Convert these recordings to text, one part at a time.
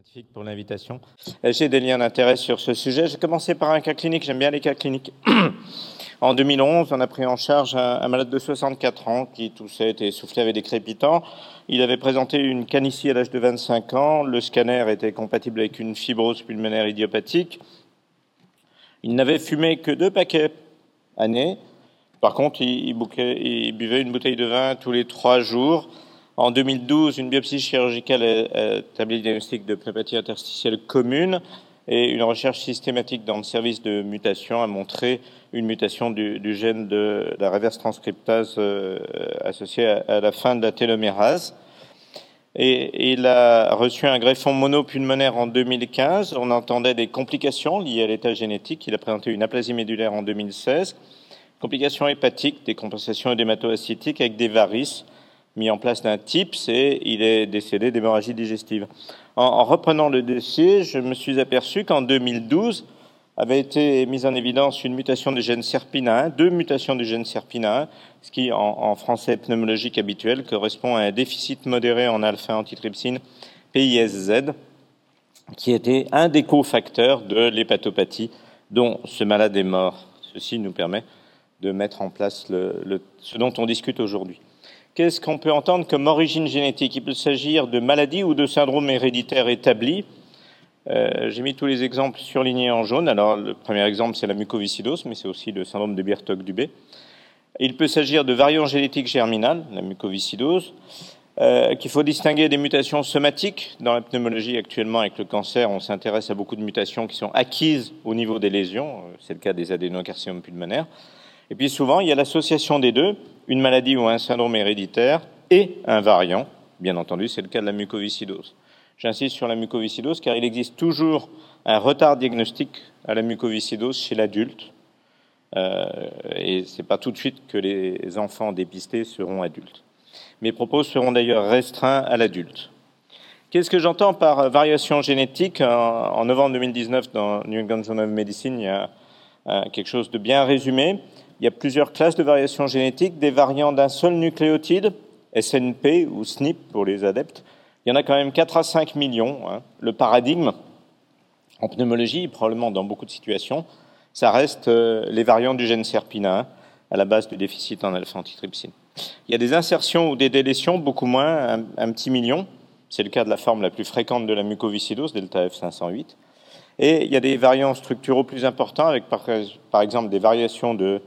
scientifique pour l'invitation. Euh, j'ai des liens d'intérêt sur ce sujet. J'ai commencé par un cas clinique. J'aime bien les cas cliniques. En 2011, on a pris en charge un, malade de 64 ans qui toussait, était essoufflé, avait des crépitants. Il avait présenté une canicie à l'âge de 25 ans. Le scanner était compatible avec une fibrose pulmonaire idiopathique. Il n'avait fumé que deux paquets année. Par contre, il, buvait une bouteille de vin tous les trois jours. En 2012, une biopsie chirurgicale a établi le diagnostic de pneumopathie interstitielle commune et une recherche systématique dans le service de mutation a montré une mutation du, gène de la reverse transcriptase euh, associée à, la fin de la télomérase. Et, il a reçu un greffon monopulmonaire en 2015. On entendait des complications liées à l'état génétique. Il a présenté une aplasie médulaire en 2016, complications hépatiques, des compensations hématoacytiques avec des varices mis en place d'un TIPS et il est décédé d'hémorragie digestive. En, reprenant le dossier, je me suis aperçu qu'en 2012 avait été mise en évidence une mutation du gène SERPINA1, deux mutations du gène SERPINA1, ce qui, en, français pneumologique habituel, correspond à un déficit modéré en alpha-antitrypsine PISZ, qui était un des cofacteurs de l'hépatopathie dont ce malade est mort. Ceci nous permet de mettre en place ce dont on discute aujourd'hui. Qu'est-ce qu'on peut entendre comme origine génétique? Il peut s'agir de maladies ou de syndromes héréditaires établis. Euh, j'ai mis tous les exemples surlignés en jaune. Alors, le premier exemple, c'est la mucoviscidose, mais c'est aussi le syndrome de Birtog-Dubé. Il peut s'agir de variants génétiques germinales, la mucoviscidose, euh, qu'il faut distinguer des mutations somatiques. Dans la pneumologie, actuellement, avec le cancer, on s'intéresse à beaucoup de mutations qui sont acquises au niveau des lésions. C'est le cas des adénocarcinomes pulmonaires. Et puis souvent, il y a l'association des deux, une maladie ou un syndrome héréditaire et un variant. Bien entendu, c'est le cas de la mucoviscidose. J'insiste sur la mucoviscidose car il existe toujours un retard diagnostique à la mucoviscidose chez l'adulte. Euh, et ce n'est pas tout de suite que les enfants dépistés seront adultes. Mes propos seront d'ailleurs restreints à l'adulte. Qu'est-ce que j'entends par variation génétique? En, novembre 2019, dans New England Journal of Medicine, il y a euh, quelque chose de bien résumé. Il y a plusieurs classes de variations génétiques, des variants d'un seul nucléotide, SNP ou SNP pour les adeptes. Il y en a quand même 4 à 5 millions. Hein. Le paradigme, en pneumologie, probablement dans beaucoup de situations, ça reste euh, les variants du gène SERPINA1 à la base du déficit en alpha-antitrypsine. Il y a des insertions ou des délétions, beaucoup moins, un, petit million. C'est le cas de la forme la plus fréquente de la mucoviscidose, delta F508. Et il y a des variants structuraux plus importants, avec par exemple des variations de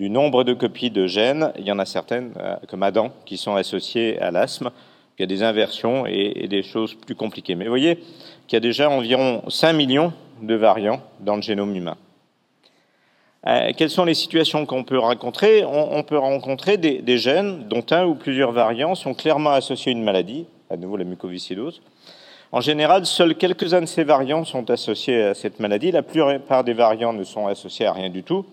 du nombre de copies de gènes, il y en a certaines, euh, comme Adam, qui sont associées à l'asthme. Il y a des inversions et, des choses plus compliquées. Mais vous voyez qu'il y a déjà environ 5 millions de variants dans le génome humain. Euh, quelles sont les situations qu'on peut rencontrer? On, peut rencontrer des, des, gènes dont un ou plusieurs variants sont clairement associés à une maladie, à nouveau la mucoviscidose. En général, seuls quelques-uns de ces variants sont associés à cette maladie. La plupart des variants ne sont associés à rien du tout.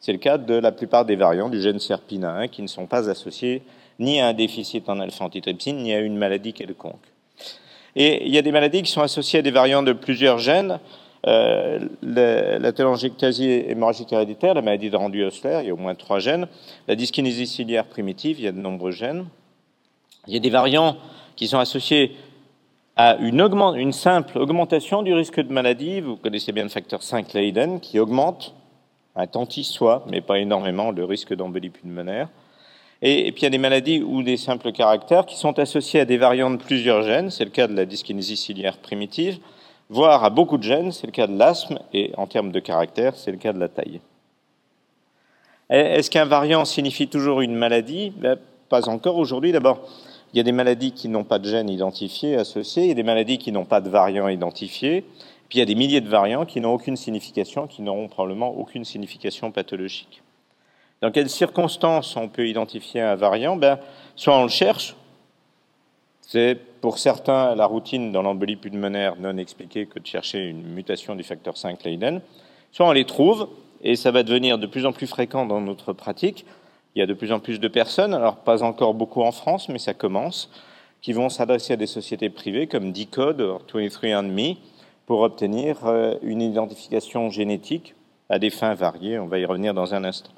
C'est le cas de la plupart des variants du gène SERPINA1 qui ne sont pas associés ni à un déficit en alpha-antitrypsine ni à une maladie quelconque. Et il y a des maladies qui sont associées à des variants de plusieurs gènes. Euh, la télangiectasie hémorragique héréditaire, la maladie de rendu ossellaire, il y a au moins trois gènes. La dyskinésie ciliaire primitive, il y a de nombreux gènes. Il y a des variants qui sont associés à une, une simple augmentation du risque de maladie. Vous connaissez bien le facteur 5 Leiden qui augmente un tanti soit, mais pas énormément, le risque d'embolie pulmonaire. Et, puis il y a des maladies ou des simples caractères qui sont associés à des variants de plusieurs gènes, c'est le cas de la dyskinésie ciliaire primitive, voire à beaucoup de gènes, c'est le cas de l'asthme, et en termes de caractère, c'est le cas de la taille. Est-ce qu'un variant signifie toujours une maladie? Ben, Pas encore aujourd'hui. D'abord, il y a des maladies qui n'ont pas de gènes identifiés associés, il y a des maladies qui n'ont pas de variants identifiés. Puis il y a des milliers de variants qui n'ont aucune signification, qui n'auront probablement aucune signification pathologique. Dans quelles circonstances on peut identifier un variant? Ben, Soit on le cherche, c'est pour certains la routine dans l'embolie pulmonaire non expliquée que de chercher une mutation du facteur 5 Leiden, soit on les trouve, et ça va devenir de plus en plus fréquent dans notre pratique. Il y a de plus en plus de personnes, alors pas encore beaucoup en France, mais ça commence, qui vont s'adresser à des sociétés privées comme Decode, 23andMe, pour obtenir euh, une identification génétique à des fins variées. On va y revenir dans un instant.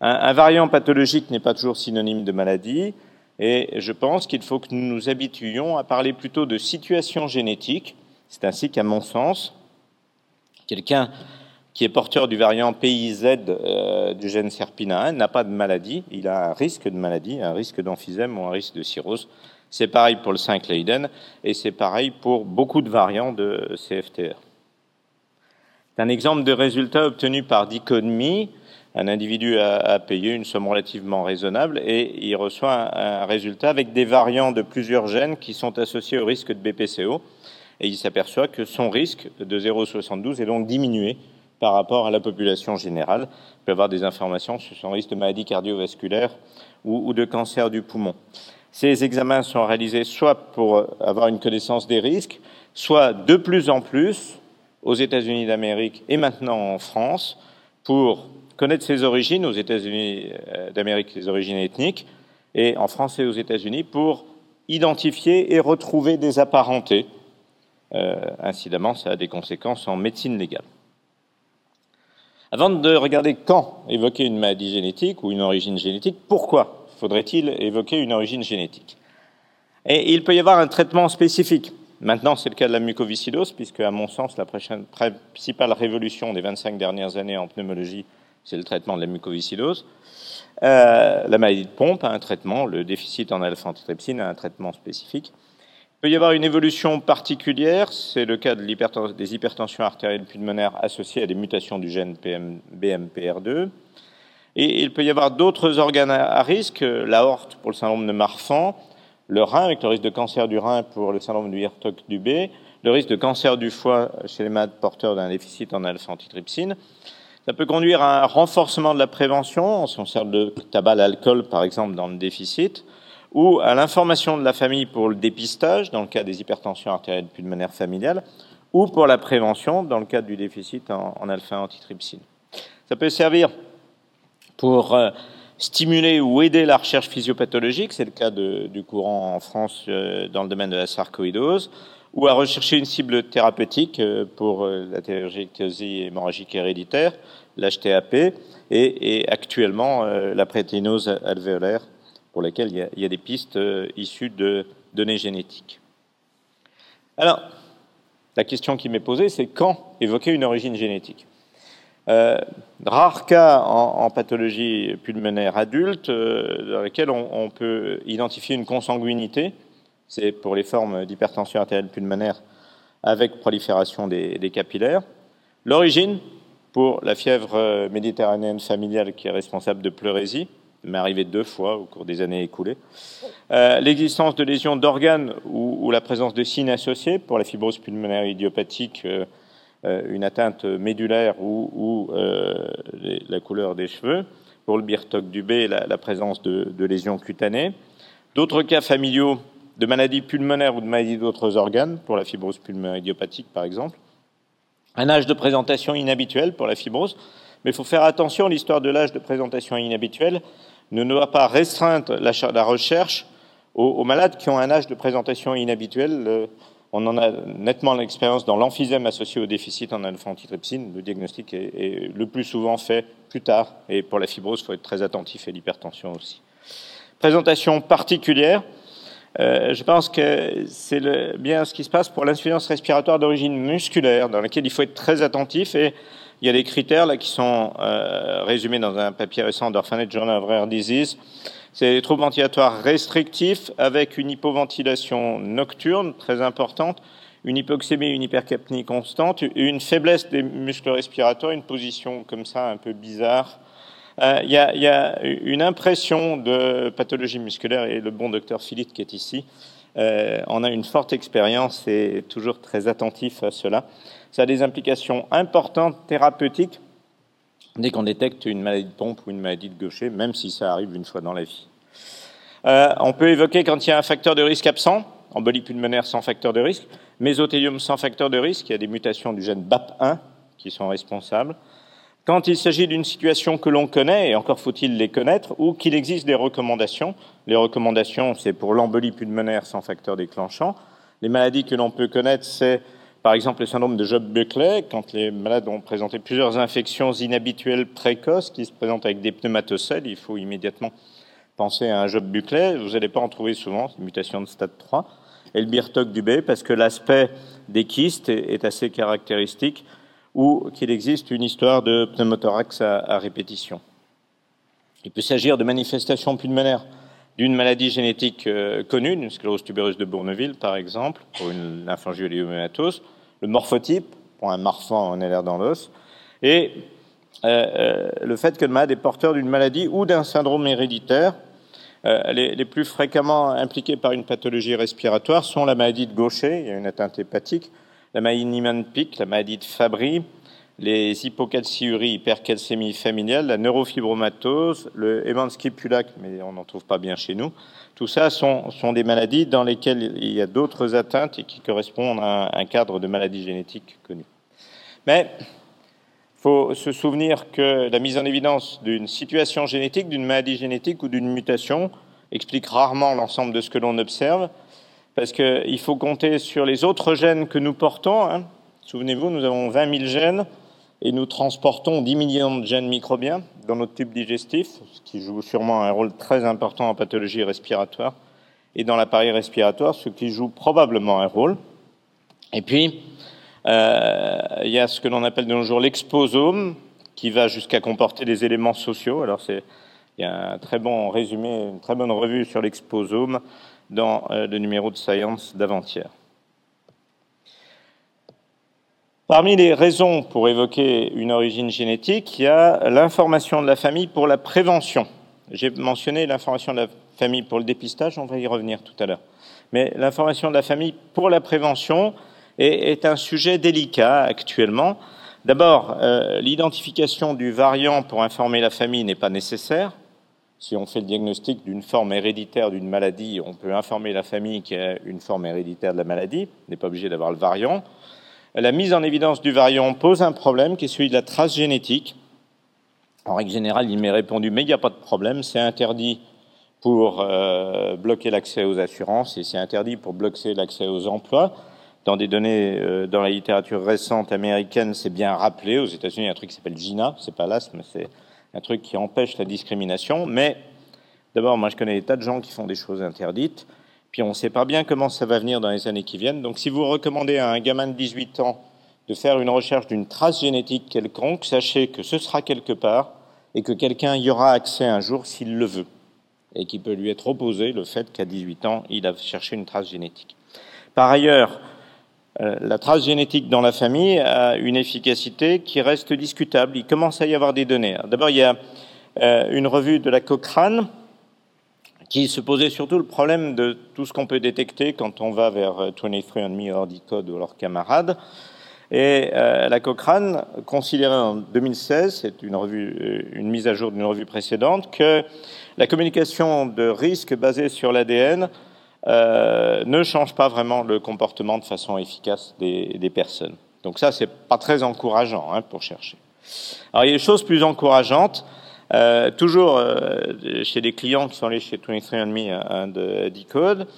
Un, variant pathologique n'est pas toujours synonyme de maladie. Et je pense qu'il faut que nous nous habituions à parler plutôt de situation génétique. C'est ainsi qu'à mon sens, quelqu'un qui est porteur du variant PIZ euh, du gène SERPINA1 n'a pas de maladie, il a un risque de maladie, un risque d'emphysème ou un risque de cirrhose. C'est pareil pour le 5 Leiden et c'est pareil pour beaucoup de variants de CFTR. C'est un exemple de résultat obtenu par Dichotomie. Un individu a, payé une somme relativement raisonnable et il reçoit un, résultat avec des variants de plusieurs gènes qui sont associés au risque de BPCO. Et il s'aperçoit que son risque de 0,72 est donc diminué par rapport à la population générale. Il peut avoir des informations sur son risque de maladie cardiovasculaire ou, ou de cancer du poumon. Ces examens sont réalisés soit pour avoir une connaissance des risques, soit de plus en plus aux États-Unis d'Amérique et maintenant en France pour connaître ses origines aux États-Unis euh, d'Amérique, ses origines ethniques, et en France et aux États-Unis pour identifier et retrouver des apparentés. Euh, incidemment, ça a des conséquences en médecine légale. Avant de regarder quand évoquer une maladie génétique ou une origine génétique, pourquoi faudrait-il évoquer une origine génétique Et il peut y avoir un traitement spécifique. Maintenant, c'est le cas de la mucoviscidose, puisque, à mon sens, la principale révolution des 25 dernières années en pneumologie, c'est le traitement de la mucoviscidose. Euh, la maladie de pompe a un traitement, le déficit en alpha-antitrypsine a un traitement spécifique. Il peut y avoir une évolution particulière, c'est le cas de des hypertensions artérielles pulmonaires associées à des mutations du gène BMPR2. Et il peut y avoir d'autres organes à risque, l'aorte pour le syndrome de Marfan, le rein avec le risque de cancer du rein pour le syndrome du Hirtok du B, le risque de cancer du foie chez les malades porteurs d'un déficit en alpha-antitrypsine. Ça peut conduire à un renforcement de la prévention, on s'en sert de tabac, l'alcool par exemple dans le déficit, ou à l'information de la famille pour le dépistage, dans le cas des hypertensions artérielles pulmonaires familiales, ou pour la prévention, dans le cas du déficit en, alpha-antitrypsine. Ça peut servir pour euh, stimuler ou aider la recherche physiopathologique, c'est le cas du courant en France euh, dans le domaine de la sarcoïdose, ou à rechercher une cible thérapeutique euh, pour la théréjectosie hémorragique héréditaire, l'HTAP, et, actuellement la prétéinose alvéolaire pour lesquels il y a, des pistes issues de données génétiques. Alors, la question qui m'est posée, c'est quand évoquer une origine génétique? Euh, Rares cas en, pathologie pulmonaire adulte euh, dans lesquels on, peut identifier une consanguinité, c'est pour les formes d'hypertension artérielle pulmonaire avec prolifération des, capillaires. L'origine, pour la fièvre méditerranéenne familiale qui est responsable de pleurésie, m'est arrivé deux fois au cours des années écoulées. Euh, l'existence de lésions d'organes ou, la présence de signes associés pour la fibrose pulmonaire idiopathique, euh, une atteinte médulaire ou, la couleur des cheveux. Pour le birtoc du B, la, présence de, lésions cutanées. D'autres cas familiaux de maladies pulmonaires ou de maladies d'autres organes, pour la fibrose pulmonaire idiopathique par exemple. Un âge de présentation inhabituel pour la fibrose, mais il faut faire attention, l'histoire de l'âge de présentation inhabituelle ne doit pas restreindre la, recherche aux, malades qui ont un âge de présentation inhabituel. On en a nettement l'expérience dans l'emphysème associé au déficit en alpha-antitrypsine. Le diagnostic est, le plus souvent fait plus tard. Et pour la fibrose, il faut être très attentif et l'hypertension aussi. Présentation particulière. Euh, je pense que c'est bien ce qui se passe pour l'insuffisance respiratoire d'origine musculaire, dans laquelle il faut être très attentif et il y a des critères là qui sont euh, résumés dans un papier récent d'Orphanet Journal of Rare Disease. C'est des troubles ventilatoires restrictifs avec une hypoventilation nocturne très importante, une hypoxémie, une hypercapnie constante, une faiblesse des muscles respiratoires, une position comme ça un peu bizarre. Euh, il y, a, une impression de pathologie musculaire et le bon docteur Philippe qui est ici euh, en a une forte expérience et toujours très attentif à cela. Ça a des implications importantes thérapeutiques dès qu'on détecte une maladie de pompe ou une maladie de gaucher, même si ça arrive une fois dans la vie. Euh, on peut évoquer quand il y a un facteur de risque absent, embolie pulmonaire sans facteur de risque, mésothélium sans facteur de risque, il y a des mutations du gène BAP1 qui sont responsables. Quand il s'agit d'une situation que l'on connaît, et encore faut-il les connaître, ou qu'il existe des recommandations, les recommandations, c'est pour l'embolie pulmonaire sans facteur déclenchant. Les maladies que l'on peut connaître, c'est par exemple, le syndrome de Job-Buckley, quand les malades ont présenté plusieurs infections inhabituelles précoces qui se présentent avec des pneumatocèles, il faut immédiatement Pensez à un job buclé, vous n'allez pas en trouver souvent, c'est une mutation de stade 3. Et le birtoc du B, parce que l'aspect des kystes est, assez caractéristique, ou qu'il existe une histoire de pneumothorax à, répétition. Il peut s'agir de manifestations pulmonaires d'une maladie génétique euh, connue, une sclérose tubereuse de Bourneville par exemple, pour une lymphangioliomyématose, le morphotype, pour un marfan en LR dans l'os, et euh, euh, le fait que le malade est porteur d'une maladie ou d'un syndrome héréditaire. Euh, les, plus fréquemment impliqués par une pathologie respiratoire sont la maladie de Gaucher, il y a une atteinte hépatique, la maladie Niemann-Pick, la maladie de Fabry, les hypocalciuries, hypercalcémie familiale, la neurofibromatose, le Emanskipulac, mais on n'en trouve pas bien chez nous. Tout ça sont, sont, des maladies dans lesquelles il y a d'autres atteintes et qui correspondent à un cadre de maladies génétiques connu. Mais faut se souvenir que la mise en évidence d'une situation génétique, d'une maladie génétique ou d'une mutation explique rarement l'ensemble de ce que l'on observe, parce qu'il faut compter sur les autres gènes que nous portons. Hein. Souvenez-vous, nous avons 20 000 gènes et nous transportons 10 millions de gènes microbiens dans notre tube digestif, ce qui joue sûrement un rôle très important en pathologie respiratoire, et dans l'appareil respiratoire, ce qui joue probablement un rôle. Et puis, euh, il y a ce que l'on appelle de nos jours l'exposome, qui va jusqu'à comporter des éléments sociaux. Alors, c'est, il y a un très bon résumé, une très bonne revue sur l'exposome dans euh, le numéro de Science d'avant-hier. Parmi les raisons pour évoquer une origine génétique, il y a l'information de la famille pour la prévention. J'ai mentionné l'information de la famille pour le dépistage, on va y revenir tout à l'heure. Mais l'information de la famille pour la prévention, est, un sujet délicat actuellement. D'abord, euh, l'identification du variant pour informer la famille n'est pas nécessaire. Si on fait le diagnostic d'une forme héréditaire d'une maladie, on peut informer la famille qu'il y a une forme héréditaire de la maladie. On n'est pas obligé d'avoir le variant. La mise en évidence du variant pose un problème qui est celui de la trace génétique. En règle générale, il m'est répondu, mais il n'y a pas de problème, c'est interdit pour euh, bloquer l'accès aux assurances et c'est interdit pour bloquer l'accès aux emplois dans des données euh, dans la littérature récente américaine, c'est bien rappelé. Aux États-Unis, il y a un truc qui s'appelle GINA, c'est pas l'asthme, c'est un truc qui empêche la discrimination. Mais d'abord, moi, je connais des tas de gens qui font des choses interdites. Puis on ne sait pas bien comment ça va venir dans les années qui viennent. Donc, si vous recommandez à un gamin de 18 ans de faire une recherche d'une trace génétique quelconque, sachez que ce sera quelque part et que quelqu'un y aura accès un jour s'il le veut et qui peut lui être opposé le fait qu'à 18 ans, il a cherché une trace génétique. Par ailleurs, euh, la trace génétique dans la famille a une efficacité qui reste discutable. Il commence à y avoir des données. D'abord, il y a euh, une revue de la Cochrane qui se posait surtout le problème de tout ce qu'on peut détecter quand on va vers 23andMe, euh, Ordicode ou leurs camarades. Et la Cochrane considérait en 2016, c'est une revue, une mise à jour d'une revue précédente, que la communication de risque basée sur l'ADN euh, ne change pas vraiment le comportement de façon efficace des, personnes. Donc ça, c'est pas très encourageant hein, pour chercher. Alors il y a des choses plus encourageantes. Euh, toujours euh, chez des clients qui sont allés chez 23andMe hein, de Decode,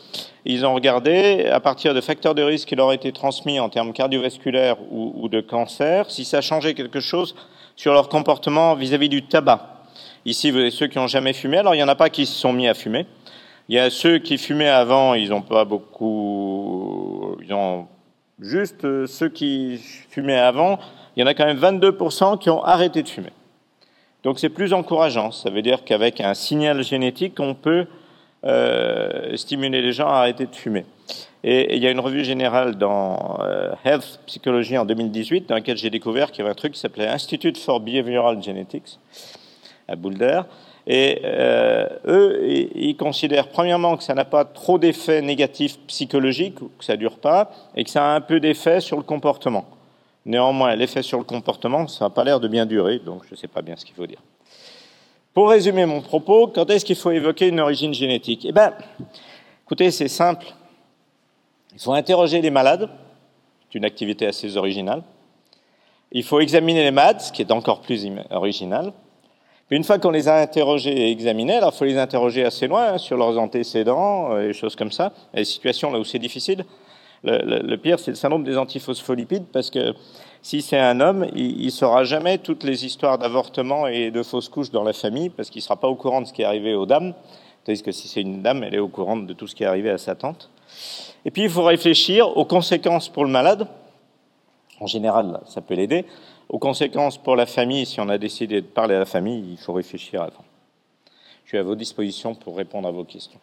ils ont regardé à partir de facteurs de risque qui leur été transmis en termes cardiovasculaires ou, de cancer, si ça changeait quelque chose sur leur comportement vis-à-vis -vis du tabac. Ici, vous avez ceux qui n'ont jamais fumé. Alors, il n'y en a pas qui se sont mis à fumer. Il y a ceux qui fumaient avant, ils n'ont pas beaucoup. Ils ont juste euh, ceux qui fumaient avant, il y en a quand même 22% qui ont arrêté de fumer. Donc c'est plus encourageant. Ça veut dire qu'avec un signal génétique, on peut euh, stimuler les gens à arrêter de fumer. Et, il y a une revue générale dans euh, Health Psychology en 2018 dans laquelle j'ai découvert qu'il y avait un truc qui s'appelait Institute for Behavioral Genetics à Boulder et euh, eux, ils considèrent premièrement que ça n'a pas trop d'effets négatifs psychologiques, que ça dure pas, et que ça a un peu d'effet sur le comportement. Néanmoins, l'effet sur le comportement, ça n'a pas l'air de bien durer, donc je ne sais pas bien ce qu'il faut dire. Pour résumer mon propos, quand est-ce qu'il faut évoquer une origine génétique? Eh bien, écoutez, c'est simple. Il faut interroger les malades, c'est une activité assez originale. Il faut examiner les malades, ce qui est encore plus original une fois qu'on les a interrogés et examinés, alors il faut les interroger assez loin hein, sur leurs antécédents euh, et choses comme ça, les situations là où c'est difficile. Le, pire, c'est le syndrome des antiphospholipides, parce que si c'est un homme, il ne saura jamais toutes les histoires d'avortement et de fausses couches dans la famille, parce qu'il ne sera pas au courant de ce qui est arrivé aux dames. Tandis que si c'est une dame, elle est au courant de tout ce qui est arrivé à sa tante. Et puis, il faut réfléchir aux conséquences pour le malade. En général, ça peut l'aider. Aux conséquences pour la famille, si on a décidé de parler à la famille, il faut réfléchir avant. Je suis à vos dispositions pour répondre à vos questions.